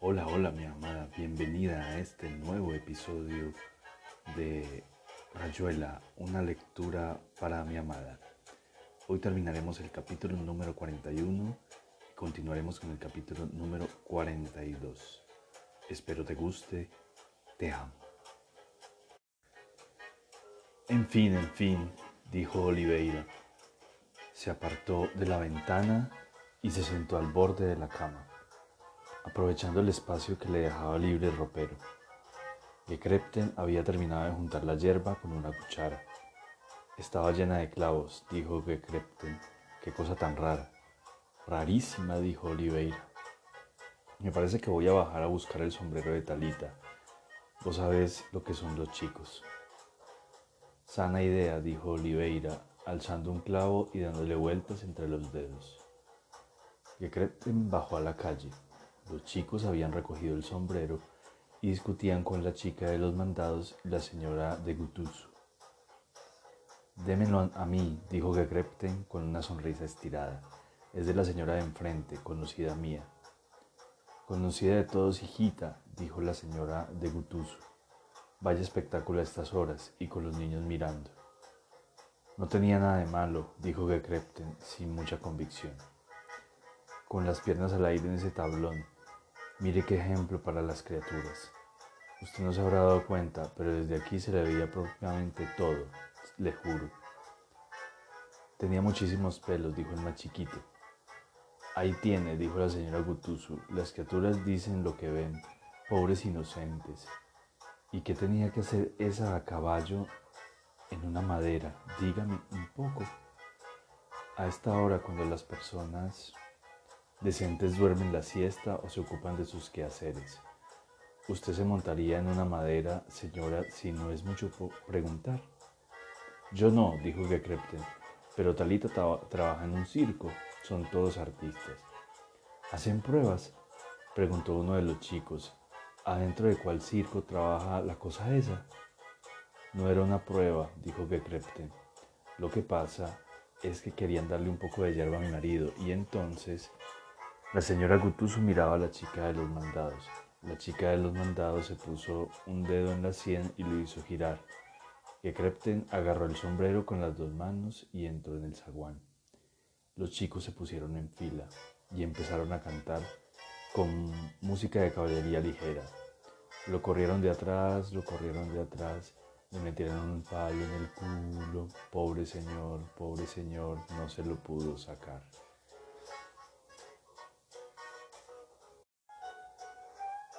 Hola, hola mi amada, bienvenida a este nuevo episodio de Rayuela, una lectura para mi amada. Hoy terminaremos el capítulo número 41 y continuaremos con el capítulo número 42. Espero te guste, te amo. En fin, en fin, dijo Oliveira. Se apartó de la ventana y se sentó al borde de la cama aprovechando el espacio que le dejaba libre el ropero. Gekrepten había terminado de juntar la hierba con una cuchara. Estaba llena de clavos, dijo Gekrepten. Qué cosa tan rara. Rarísima, dijo Oliveira. Me parece que voy a bajar a buscar el sombrero de Talita. Vos sabés lo que son los chicos. Sana idea, dijo Oliveira, alzando un clavo y dándole vueltas entre los dedos. Gekrepten bajó a la calle. Los chicos habían recogido el sombrero y discutían con la chica de los mandados la señora de Gutuzu. Démelo a mí, dijo Gekrepten con una sonrisa estirada. Es de la señora de enfrente, conocida mía. Conocida de todos, hijita, dijo la señora de Gutuzu. Vaya espectáculo a estas horas y con los niños mirando. No tenía nada de malo, dijo Gekrepten sin mucha convicción. Con las piernas al aire en ese tablón, Mire qué ejemplo para las criaturas. Usted no se habrá dado cuenta, pero desde aquí se le veía propiamente todo, le juro. Tenía muchísimos pelos, dijo el más chiquito. Ahí tiene, dijo la señora Gutuzu, las criaturas dicen lo que ven, pobres inocentes. ¿Y qué tenía que hacer esa a caballo en una madera? Dígame un poco. A esta hora, cuando las personas decentes duermen la siesta o se ocupan de sus quehaceres. ¿Usted se montaría en una madera, señora, si no es mucho preguntar? Yo no, dijo Gekrepten, pero Talita trabaja en un circo, son todos artistas. ¿Hacen pruebas? preguntó uno de los chicos. ¿Adentro de cuál circo trabaja la cosa esa? No era una prueba, dijo Gekrepten. Lo que pasa es que querían darle un poco de hierba a mi marido y entonces la señora Gutuso miraba a la chica de los mandados. La chica de los mandados se puso un dedo en la sien y lo hizo girar. Gekrepten agarró el sombrero con las dos manos y entró en el zaguán. Los chicos se pusieron en fila y empezaron a cantar con música de caballería ligera. Lo corrieron de atrás, lo corrieron de atrás, le metieron un palo en el culo. Pobre señor, pobre señor, no se lo pudo sacar.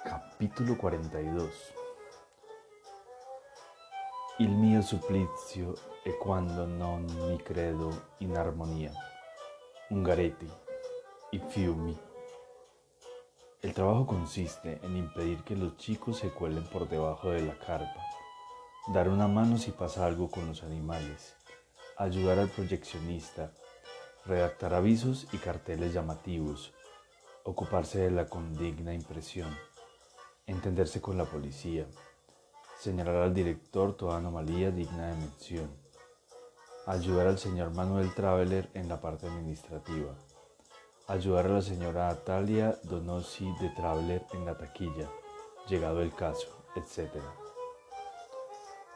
Capítulo 42 Il mio supplizio è quando non mi credo in armonia. Ungaretti y fiumi. El trabajo consiste en impedir que los chicos se cuelen por debajo de la carpa, dar una mano si pasa algo con los animales, ayudar al proyeccionista, redactar avisos y carteles llamativos, ocuparse de la condigna impresión entenderse con la policía, señalar al director toda anomalía digna de mención, ayudar al señor Manuel Traveler en la parte administrativa, ayudar a la señora Atalia Donossi de Traveler en la taquilla, llegado el caso, etc.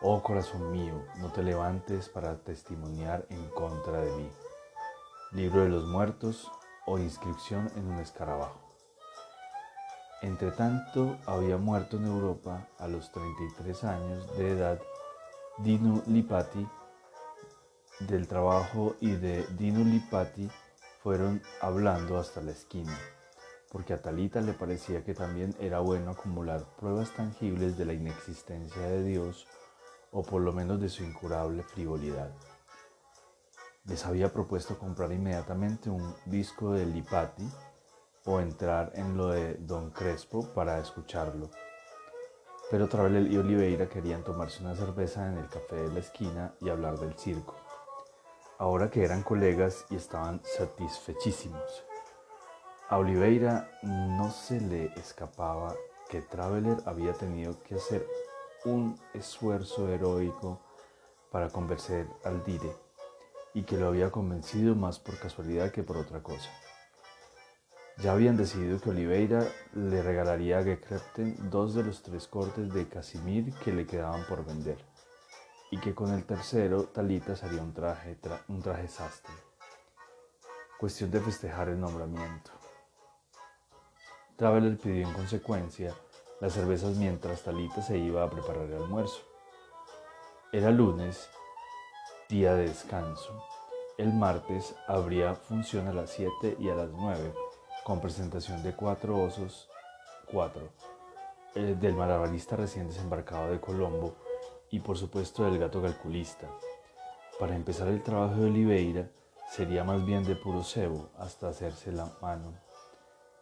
Oh corazón mío, no te levantes para testimoniar en contra de mí. Libro de los muertos o inscripción en un escarabajo. Entretanto, había muerto en Europa a los 33 años de edad Dino Lipati. Del trabajo y de Dino Lipati fueron hablando hasta la esquina, porque a Talita le parecía que también era bueno acumular pruebas tangibles de la inexistencia de Dios o por lo menos de su incurable frivolidad. Les había propuesto comprar inmediatamente un disco de Lipati o entrar en lo de Don Crespo para escucharlo. Pero Travel y Oliveira querían tomarse una cerveza en el café de la esquina y hablar del circo. Ahora que eran colegas y estaban satisfechísimos. A Oliveira no se le escapaba que Traveler había tenido que hacer un esfuerzo heroico para convencer al Dire y que lo había convencido más por casualidad que por otra cosa. Ya habían decidido que Oliveira le regalaría a Gekrepten dos de los tres cortes de Casimir que le quedaban por vender, y que con el tercero Talita haría un traje, un traje sastre. Cuestión de festejar el nombramiento. Traveler pidió en consecuencia las cervezas mientras Talita se iba a preparar el almuerzo. Era lunes, día de descanso. El martes habría función a las 7 y a las 9 con presentación de cuatro osos, cuatro, eh, del malabarista recién desembarcado de Colombo y por supuesto del gato calculista. Para empezar el trabajo de Oliveira sería más bien de puro cebo hasta hacerse la mano.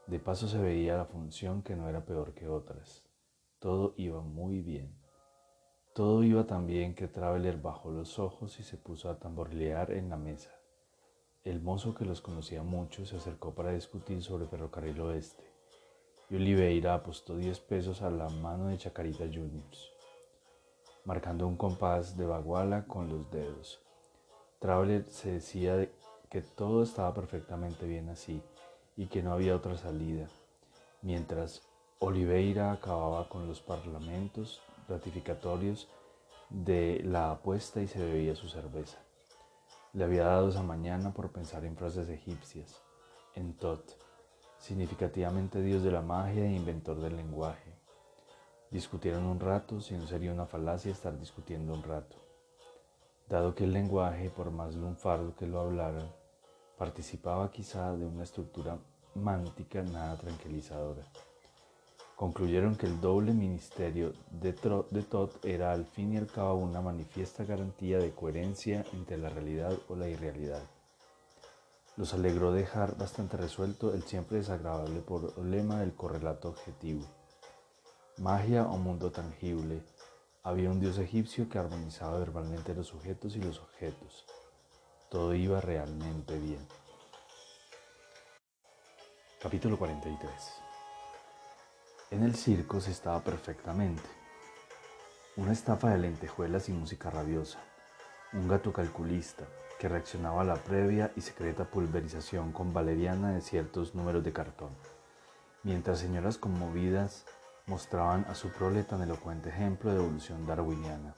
De paso se veía la función que no era peor que otras. Todo iba muy bien. Todo iba tan bien que Traveler bajó los ojos y se puso a tamborilear en la mesa. El mozo que los conocía mucho se acercó para discutir sobre Ferrocarril Oeste y Oliveira apostó 10 pesos a la mano de Chacarita Juniors, marcando un compás de baguala con los dedos. Traveler se decía que todo estaba perfectamente bien así y que no había otra salida, mientras Oliveira acababa con los parlamentos ratificatorios de la apuesta y se bebía su cerveza. Le había dado esa mañana por pensar en frases egipcias, en Tot, significativamente dios de la magia e inventor del lenguaje. Discutieron un rato, si no sería una falacia estar discutiendo un rato. Dado que el lenguaje, por más lunfardo que lo hablara, participaba quizá de una estructura mántica nada tranquilizadora. Concluyeron que el doble ministerio de, de era al fin y al cabo una manifiesta garantía de coherencia entre la realidad o la irrealidad. Los alegró dejar bastante resuelto el siempre desagradable problema del correlato objetivo. Magia o mundo tangible. Había un dios egipcio que armonizaba verbalmente los sujetos y los objetos. Todo iba realmente bien. Capítulo 43 en el circo se estaba perfectamente. Una estafa de lentejuelas y música rabiosa. Un gato calculista que reaccionaba a la previa y secreta pulverización con valeriana de ciertos números de cartón. Mientras señoras conmovidas mostraban a su prole tan elocuente ejemplo de evolución darwiniana.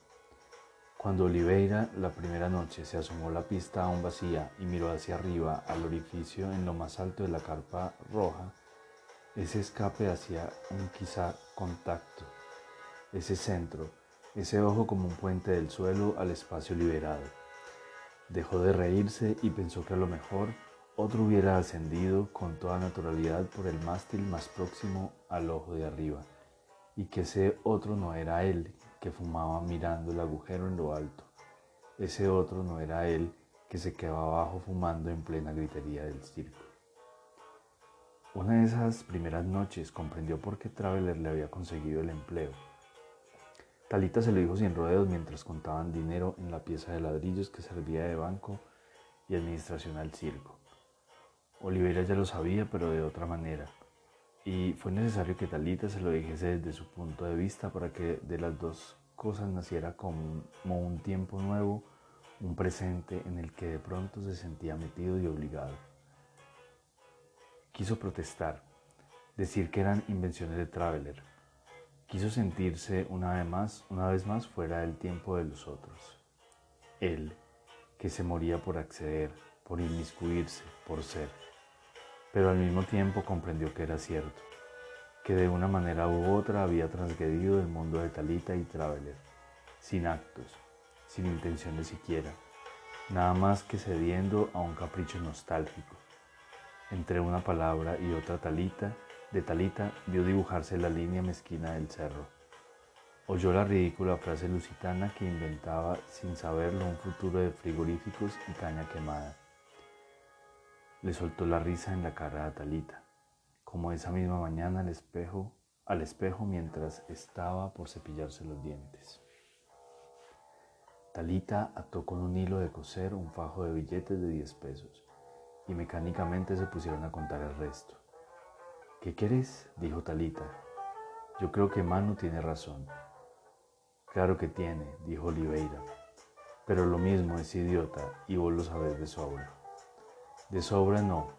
Cuando Oliveira la primera noche se asomó la pista aún vacía y miró hacia arriba al orificio en lo más alto de la carpa roja, ese escape hacia un quizá contacto, ese centro, ese ojo como un puente del suelo al espacio liberado. Dejó de reírse y pensó que a lo mejor otro hubiera ascendido con toda naturalidad por el mástil más próximo al ojo de arriba, y que ese otro no era él que fumaba mirando el agujero en lo alto, ese otro no era él que se quedaba abajo fumando en plena gritería del circo. Una de esas primeras noches comprendió por qué Traveler le había conseguido el empleo. Talita se lo dijo sin rodeos mientras contaban dinero en la pieza de ladrillos que servía de banco y administración al circo. Oliveira ya lo sabía, pero de otra manera, y fue necesario que Talita se lo dijese desde su punto de vista para que de las dos cosas naciera como un tiempo nuevo, un presente en el que de pronto se sentía metido y obligado. Quiso protestar, decir que eran invenciones de Traveler. Quiso sentirse una vez más, una vez más fuera del tiempo de los otros. Él, que se moría por acceder, por inmiscuirse, por ser. Pero al mismo tiempo comprendió que era cierto, que de una manera u otra había transgredido el mundo de Talita y Traveler, sin actos, sin intenciones siquiera, nada más que cediendo a un capricho nostálgico entre una palabra y otra talita, de talita vio dibujarse la línea mezquina del cerro. Oyó la ridícula frase lusitana que inventaba sin saberlo un futuro de frigoríficos y caña quemada. Le soltó la risa en la cara a Talita, como esa misma mañana al espejo, al espejo mientras estaba por cepillarse los dientes. Talita ató con un hilo de coser un fajo de billetes de 10 pesos y mecánicamente se pusieron a contar el resto. ¿Qué querés? dijo Talita. Yo creo que Manu tiene razón. Claro que tiene, dijo Oliveira. Pero lo mismo es idiota y vos lo sabés de sobra. De sobra no,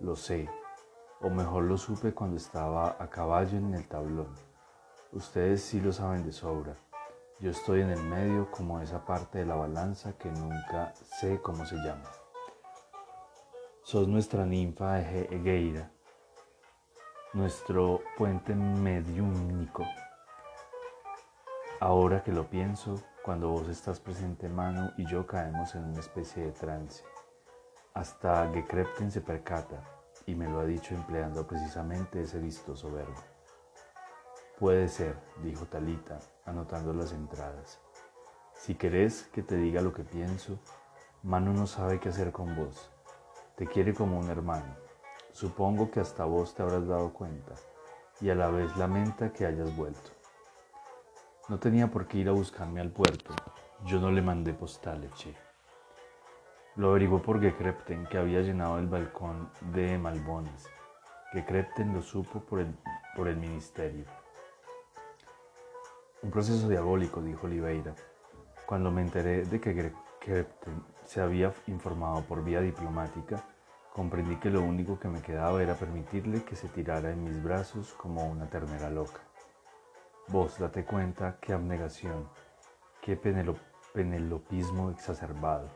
lo sé. o mejor lo supe cuando estaba a caballo en el tablón. Ustedes sí lo saben de sobra. Yo estoy en el medio como esa parte de la balanza que nunca sé cómo se llama. Sos nuestra ninfa Egeira, nuestro puente mediúnico. Ahora que lo pienso, cuando vos estás presente, Manu y yo caemos en una especie de trance. Hasta Gekrepten se percata y me lo ha dicho empleando precisamente ese vistoso verbo. Puede ser, dijo Talita, anotando las entradas. Si querés que te diga lo que pienso, Manu no sabe qué hacer con vos. Te quiere como un hermano. Supongo que hasta vos te habrás dado cuenta y a la vez lamenta que hayas vuelto. No tenía por qué ir a buscarme al puerto. Yo no le mandé postales, che. Lo averiguó por Gekrepten, que había llenado el balcón de malbones. Gekrepten lo supo por el, por el ministerio. Un proceso diabólico, dijo Oliveira. Cuando me enteré de que Gekrepten se había informado por vía diplomática, comprendí que lo único que me quedaba era permitirle que se tirara en mis brazos como una ternera loca. Vos date cuenta qué abnegación, qué penelopismo exacerbado.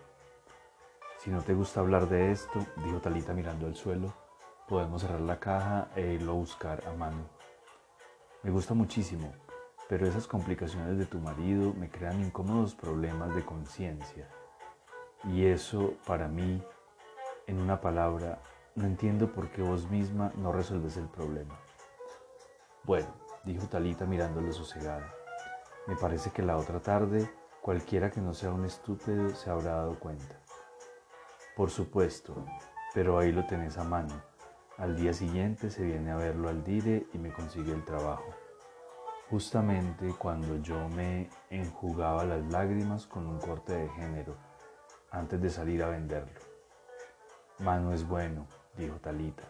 Si no te gusta hablar de esto, dijo Talita mirando al suelo, podemos cerrar la caja e irlo a buscar a mano. Me gusta muchísimo, pero esas complicaciones de tu marido me crean incómodos problemas de conciencia. Y eso para mí, en una palabra, no entiendo por qué vos misma no resolves el problema. Bueno, dijo Talita mirándolo sosegada. Me parece que la otra tarde cualquiera que no sea un estúpido se habrá dado cuenta. Por supuesto, pero ahí lo tenés a mano. Al día siguiente se viene a verlo al dire y me consigue el trabajo. Justamente cuando yo me enjugaba las lágrimas con un corte de género antes de salir a venderlo. Mano es bueno, dijo Talita.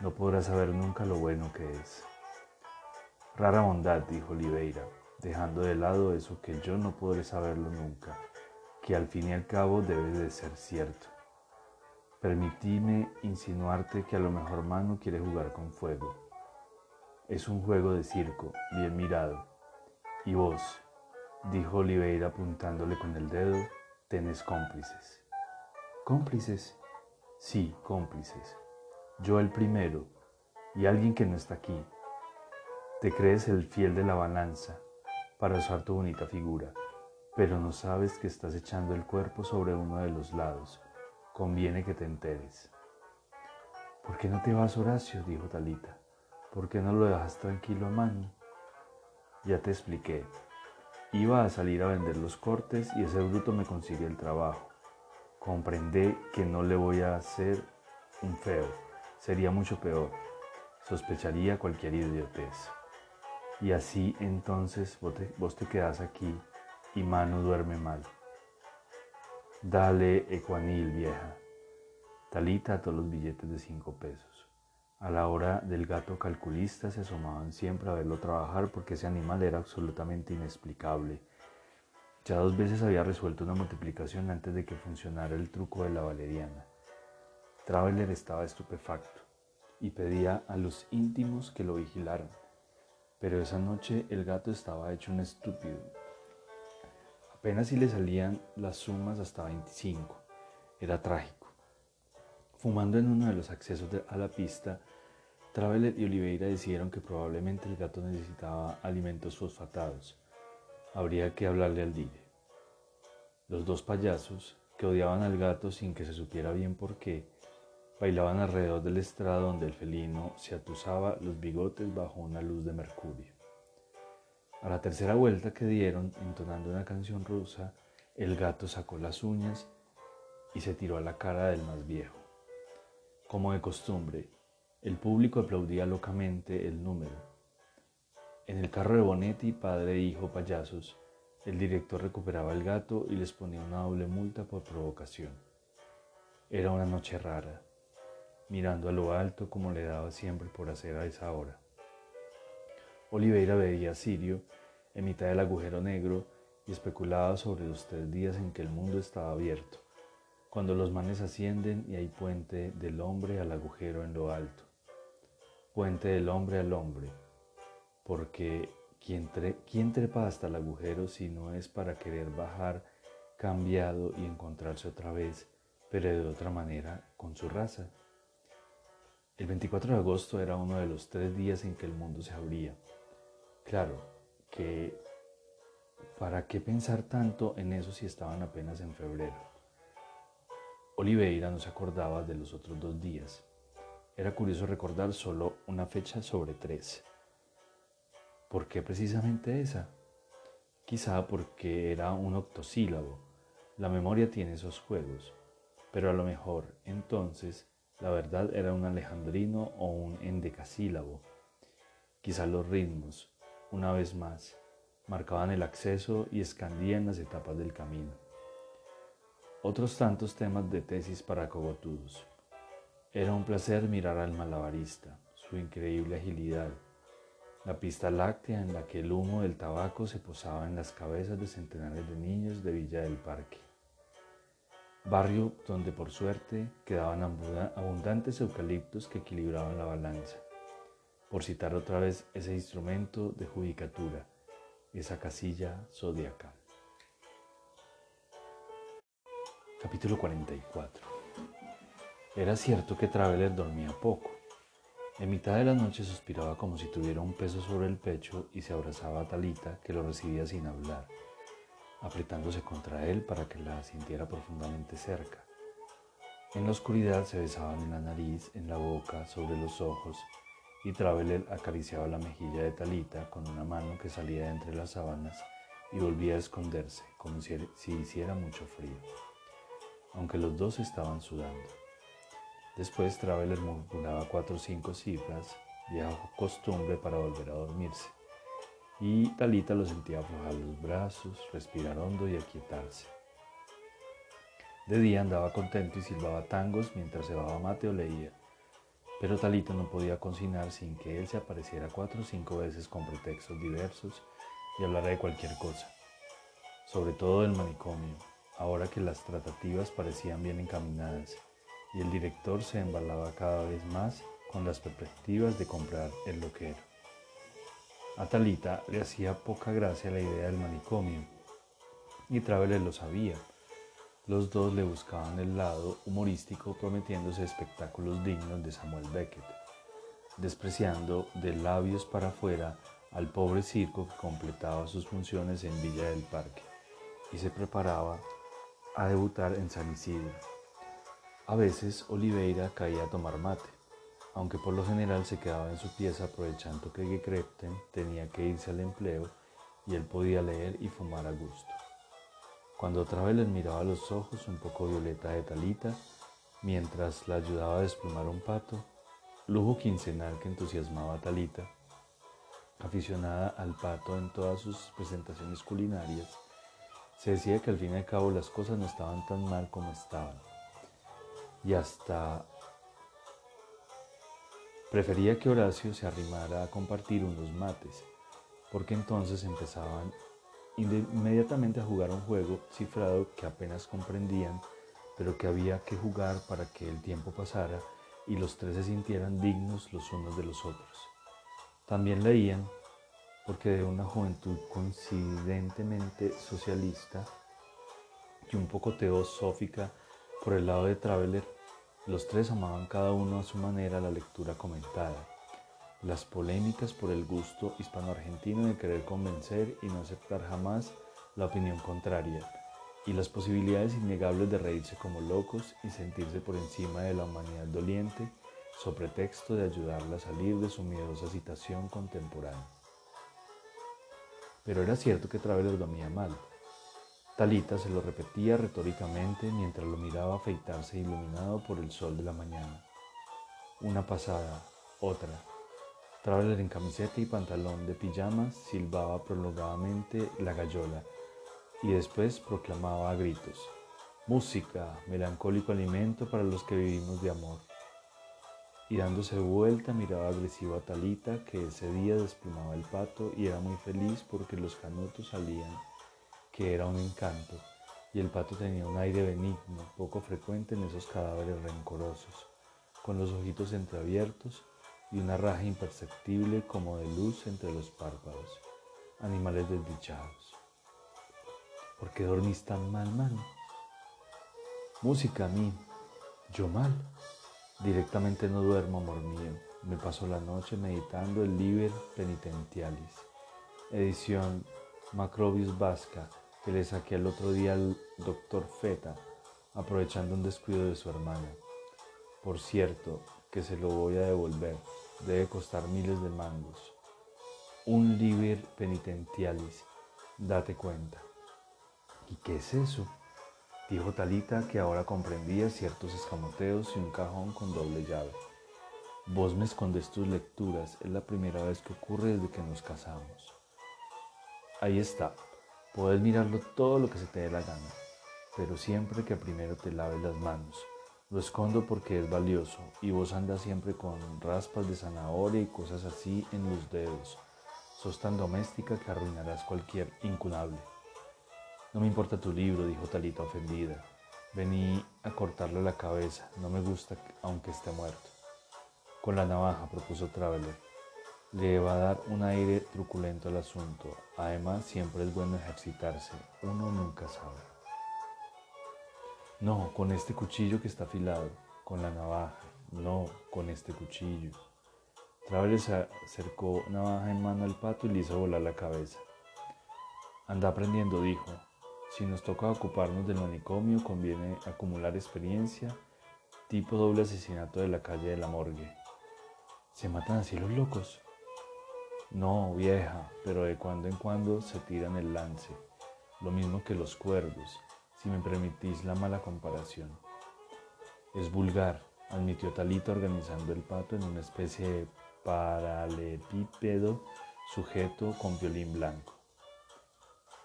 No podrás saber nunca lo bueno que es. Rara bondad, dijo Oliveira, dejando de lado eso que yo no podré saberlo nunca, que al fin y al cabo debe de ser cierto. Permitíme insinuarte que a lo mejor Manu quiere jugar con fuego. Es un juego de circo, bien mirado. Y vos, dijo Oliveira apuntándole con el dedo, tenés cómplices. ¿Cómplices? Sí, cómplices. Yo el primero y alguien que no está aquí. Te crees el fiel de la balanza para usar tu bonita figura, pero no sabes que estás echando el cuerpo sobre uno de los lados. Conviene que te enteres. ¿Por qué no te vas, Horacio? dijo Talita. ¿Por qué no lo dejas tranquilo a? Ya te expliqué. Iba a salir a vender los cortes y ese bruto me consigue el trabajo. Comprendé que no le voy a hacer un feo, sería mucho peor. Sospecharía cualquier idiotez. Y así entonces vos te, vos te quedás aquí y Manu duerme mal. Dale, Ecuanil, vieja. Talita ató los billetes de cinco pesos. A la hora del gato calculista se asomaban siempre a verlo trabajar porque ese animal era absolutamente inexplicable. Ya dos veces había resuelto una multiplicación antes de que funcionara el truco de la valeriana. Traveler estaba estupefacto y pedía a los íntimos que lo vigilaran. Pero esa noche el gato estaba hecho un estúpido. Apenas si le salían las sumas hasta 25. Era trágico. Fumando en uno de los accesos a la pista, Traveler y Oliveira decidieron que probablemente el gato necesitaba alimentos fosfatados. Habría que hablarle al dire. Los dos payasos, que odiaban al gato sin que se supiera bien por qué, bailaban alrededor del estrado donde el felino se atusaba los bigotes bajo una luz de mercurio. A la tercera vuelta que dieron, entonando una canción rusa, el gato sacó las uñas y se tiró a la cara del más viejo. Como de costumbre, el público aplaudía locamente el número. En el carro de Bonetti, padre e hijo payasos, el director recuperaba el gato y les ponía una doble multa por provocación. Era una noche rara, mirando a lo alto como le daba siempre por hacer a esa hora. Oliveira veía a Sirio en mitad del agujero negro y especulaba sobre los tres días en que el mundo estaba abierto cuando los manes ascienden y hay puente del hombre al agujero en lo alto. puente del hombre al hombre, porque ¿quién, ¿quién trepa hasta el agujero si no es para querer bajar cambiado y encontrarse otra vez, pero de otra manera, con su raza? El 24 de agosto era uno de los tres días en que el mundo se abría. Claro, que ¿para qué pensar tanto en eso si estaban apenas en febrero? Oliveira no se acordaba de los otros dos días. Era curioso recordar solo una fecha sobre tres. ¿Por qué precisamente esa? Quizá porque era un octosílabo. La memoria tiene esos juegos. Pero a lo mejor entonces la verdad era un alejandrino o un endecasílabo. Quizá los ritmos, una vez más, marcaban el acceso y escandían las etapas del camino. Otros tantos temas de tesis para cogotudos. Era un placer mirar al malabarista, su increíble agilidad, la pista láctea en la que el humo del tabaco se posaba en las cabezas de centenares de niños de Villa del Parque. Barrio donde por suerte quedaban abundantes eucaliptos que equilibraban la balanza. Por citar otra vez ese instrumento de judicatura, esa casilla zodiacal. Capítulo 44 era cierto que Traveler dormía poco. En mitad de la noche suspiraba como si tuviera un peso sobre el pecho y se abrazaba a Talita, que lo recibía sin hablar, apretándose contra él para que la sintiera profundamente cerca. En la oscuridad se besaban en la nariz, en la boca, sobre los ojos, y Traveler acariciaba la mejilla de Talita con una mano que salía de entre las sábanas y volvía a esconderse, como si, hiciera mucho frío, aunque los dos estaban sudando. Después Traveler murmuraba cuatro o cinco cifras, vieja costumbre para volver a dormirse. Y Talita lo sentía aflojar los brazos, respirar hondo y aquietarse. De día andaba contento y silbaba tangos mientras se cebaba mate o leía. Pero Talita no podía cocinar sin que él se apareciera cuatro o cinco veces con pretextos diversos y hablara de cualquier cosa. Sobre todo del manicomio, ahora que las tratativas parecían bien encaminadas y el director se embalaba cada vez más con las perspectivas de comprar el loquero. A Talita le hacía poca gracia la idea del manicomio y Traveler lo sabía. Los dos le buscaban el lado humorístico prometiéndose espectáculos dignos de Samuel Beckett, despreciando de labios para afuera al pobre circo que completaba sus funciones en Villa del Parque y se preparaba a debutar en San Isidro. A veces Oliveira caía a tomar mate, aunque por lo general se quedaba en su pieza aprovechando que Gekrepten tenía que irse al empleo y él podía leer y fumar a gusto. Cuando otra vez les miraba los ojos un poco violeta de Talita, mientras la ayudaba a desplumar un pato, lujo quincenal que entusiasmaba a Talita, aficionada al pato en todas sus presentaciones culinarias, se decía que al fin y al cabo las cosas no estaban tan mal como estaban y hasta prefería que Horacio se arrimara a compartir unos mates, porque entonces empezaban inmediatamente a jugar un juego cifrado que apenas comprendían, pero que había que jugar para que el tiempo pasara y los tres se sintieran dignos los unos de los otros. También leían, porque de una juventud coincidentemente socialista y un poco teosófica, por el lado de Traveler, los tres amaban cada uno a su manera la lectura comentada, las polémicas por el gusto hispano-argentino de querer convencer y no aceptar jamás la opinión contraria, y las posibilidades innegables de reírse como locos y sentirse por encima de la humanidad doliente, sobre pretexto de ayudarla a salir de su miedosa situación contemporánea. Pero era cierto que Traveler dormía mal, Talita se lo repetía retóricamente mientras lo miraba afeitarse iluminado por el sol de la mañana. Una pasada, otra. Traveler en camiseta y pantalón de pijamas silbaba prolongadamente la gallola y después proclamaba a gritos: Música, melancólico alimento para los que vivimos de amor. Y dándose vuelta miraba agresivo a Talita que ese día desplumaba el pato y era muy feliz porque los canutos salían que era un encanto, y el pato tenía un aire benigno, poco frecuente en esos cadáveres rencorosos, con los ojitos entreabiertos y una raja imperceptible como de luz entre los párpados. Animales desdichados. ¿Por qué dormís tan mal, mano? Música a mí. Yo mal. Directamente no duermo, amor mío. Me paso la noche meditando el Liber Penitentialis, edición Macrobius Vasca, que le saqué el otro día al doctor Feta, aprovechando un descuido de su hermana. Por cierto, que se lo voy a devolver. Debe costar miles de mangos. Un Liber Penitentialis, date cuenta. ¿Y qué es eso? Dijo Talita que ahora comprendía ciertos escamoteos y un cajón con doble llave. Vos me escondes tus lecturas, es la primera vez que ocurre desde que nos casamos. Ahí está, puedes mirarlo todo lo que se te dé la gana, pero siempre que primero te laves las manos. Lo escondo porque es valioso y vos andas siempre con raspas de zanahoria y cosas así en los dedos. Sos tan doméstica que arruinarás cualquier incunable. No me importa tu libro, dijo Talita ofendida. Vení a cortarle la cabeza, no me gusta aunque esté muerto. Con la navaja, propuso Traveler. Le va a dar un aire truculento al asunto. Además, siempre es bueno ejercitarse. Uno nunca sabe. No, con este cuchillo que está afilado. Con la navaja. No, con este cuchillo. Traveler se acercó navaja en mano al pato y le hizo volar la cabeza. Anda aprendiendo, dijo. Si nos toca ocuparnos del manicomio, conviene acumular experiencia, tipo doble asesinato de la calle de la morgue. ¿Se matan así los locos? No, vieja, pero de cuando en cuando se tiran el lance, lo mismo que los cuervos, si me permitís la mala comparación. Es vulgar, admitió Talita organizando el pato en una especie de paralepípedo sujeto con violín blanco.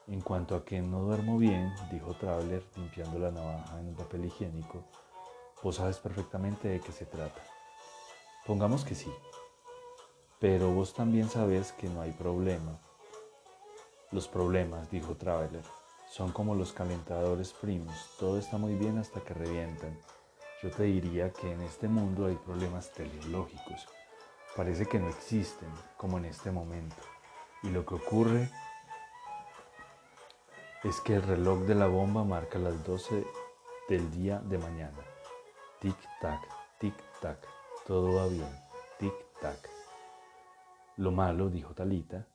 En cuanto a que no duermo bien, dijo Traveler limpiando la navaja en un papel higiénico, vos sabes perfectamente de qué se trata. Pongamos que sí, pero vos también sabes que no hay problema. Los problemas, dijo Traveler, son como los calentadores primos, todo está muy bien hasta que revientan. Yo te diría que en este mundo hay problemas teleológicos. Parece que no existen, como en este momento. Y lo que ocurre es que el reloj de la bomba marca las 12 del día de mañana. Tic-tac, tic-tac, todo va bien. Tic-tac. Lo malo, dijo Talita,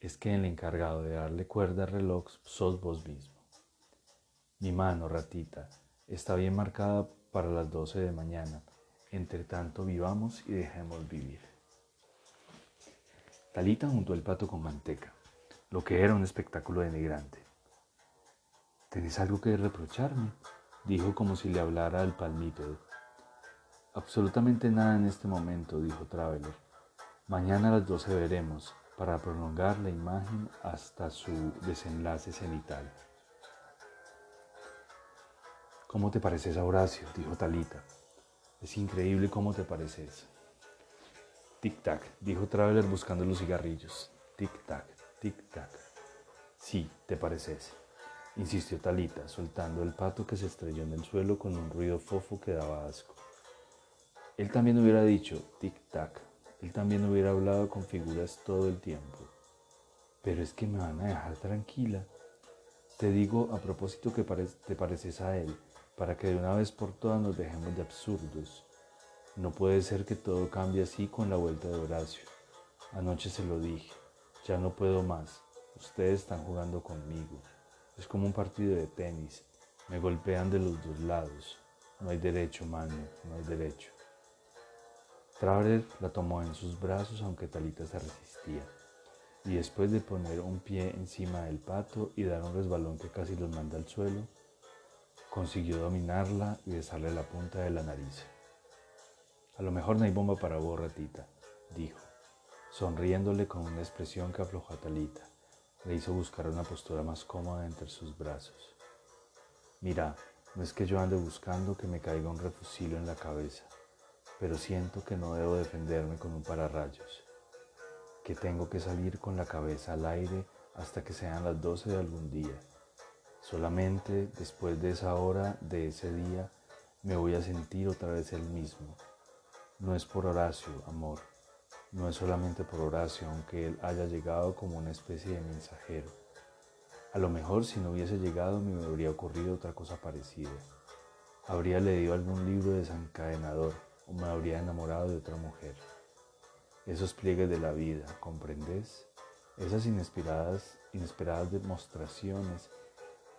es que el encargado de darle cuerda al reloj sos vos mismo. Mi mano, ratita, está bien marcada para las 12 de mañana. Entre tanto, vivamos y dejemos vivir. Talita juntó el pato con manteca, lo que era un espectáculo denigrante. ¿Tenés algo que reprocharme? dijo como si le hablara al palmípedo. Absolutamente nada en este momento, dijo Traveler. Mañana a las doce veremos, para prolongar la imagen hasta su desenlace cenital. ¿Cómo te pareces a Horacio? dijo Talita. Es increíble cómo te pareces. Tic-tac, dijo Traveler buscando los cigarrillos. Tic-tac, tic-tac. Sí, te pareces insistió Talita, soltando el pato que se estrelló en el suelo con un ruido fofo que daba asco. Él también hubiera dicho tic-tac, él también hubiera hablado con figuras todo el tiempo. Pero es que me van a dejar tranquila. Te digo a propósito que te pareces a él, para que de una vez por todas nos dejemos de absurdos. No puede ser que todo cambie así con la vuelta de Horacio. Anoche se lo dije, ya no puedo más. Ustedes están jugando conmigo. Es como un partido de tenis. Me golpean de los dos lados. No hay derecho, mano, no hay derecho. Traveler la tomó en sus brazos aunque Talita se resistía. Y después de poner un pie encima del pato y dar un resbalón que casi los manda al suelo, consiguió dominarla y besarle la punta de la nariz. A lo mejor no hay bomba para vos, ratita, dijo, sonriéndole con una expresión que aflojó a Talita le hizo buscar una postura más cómoda entre sus brazos. Mira, no es que yo ande buscando que me caiga un refusilio en la cabeza, pero siento que no debo defenderme con un pararrayos, que tengo que salir con la cabeza al aire hasta que sean las 12 de algún día. Solamente después de esa hora, de ese día, me voy a sentir otra vez el mismo. No es por Horacio, amor, no es solamente por Horacio, aunque él haya llegado como una especie de mensajero. A lo mejor si no hubiese llegado me habría ocurrido otra cosa parecida. Habría leído algún libro desencadenador o me habría enamorado de otra mujer. Esos pliegues de la vida, ¿comprendes? Esas inesperadas, inesperadas demostraciones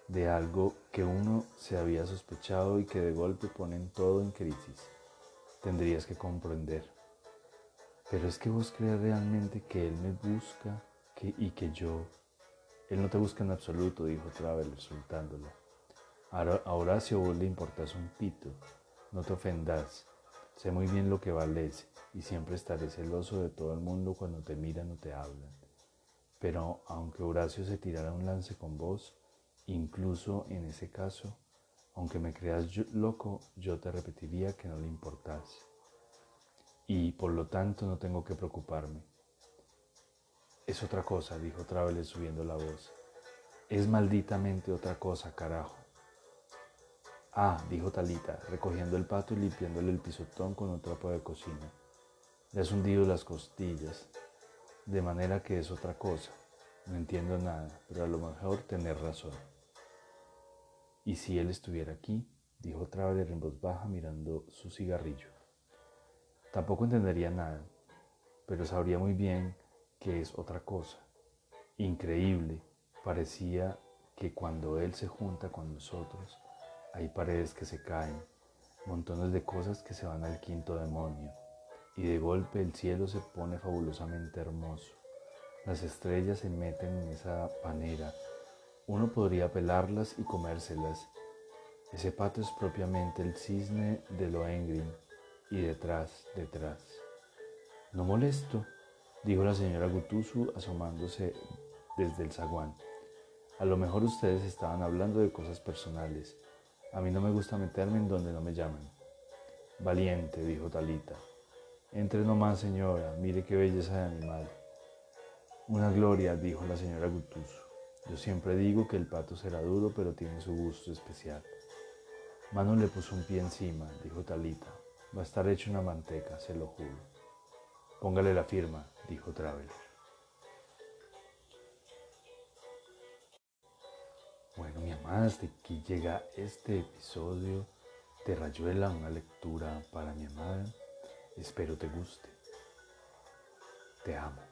de algo que uno se había sospechado y que de golpe ponen todo en crisis. Tendrías que comprender. Pero es que vos crees realmente que Él me busca y que yo... Él no te busca en absoluto, dijo Traveler, soltándolo. A Horacio vos le importas un pito. No te ofendas. Sé muy bien lo que vales y siempre estaré celoso de todo el mundo cuando te miran o te hablan. Pero aunque Horacio se tirara un lance con vos, incluso en ese caso, aunque me creas loco, yo te repetiría que no le importas y por lo tanto no tengo que preocuparme. Es otra cosa, dijo Traveler subiendo la voz. Es malditamente otra cosa, carajo. Ah, dijo Talita, recogiendo el pato y limpiándole el pisotón con un trapo de cocina. Le has hundido las costillas, de manera que es otra cosa. No entiendo nada, pero a lo mejor tener razón. ¿Y si él estuviera aquí? dijo Traveler en voz baja mirando su cigarrillo. Tampoco entendería nada, pero sabría muy bien que es otra cosa. Increíble, parecía que cuando Él se junta con nosotros, hay paredes que se caen, montones de cosas que se van al quinto demonio, y de golpe el cielo se pone fabulosamente hermoso. Las estrellas se meten en esa panera. Uno podría pelarlas y comérselas. Ese pato es propiamente el cisne de Lohengrin y detrás, detrás. No molesto, dijo la señora Gutusu asomándose desde el zaguán. A lo mejor ustedes estaban hablando de cosas personales. A mí no me gusta meterme en donde no me llaman. Valiente, dijo Talita. Entre nomás, señora, mire qué belleza de animal. Una gloria, dijo la señora Gutusu. Yo siempre digo que el pato será duro, pero tiene su gusto especial. Mano le puso un pie encima, dijo Talita. Va a estar hecho una manteca, se lo juro. Póngale la firma, dijo Traveler. Bueno, mi amada, hasta aquí llega este episodio de Rayuela, una lectura para mi amada. Espero te guste. Te amo.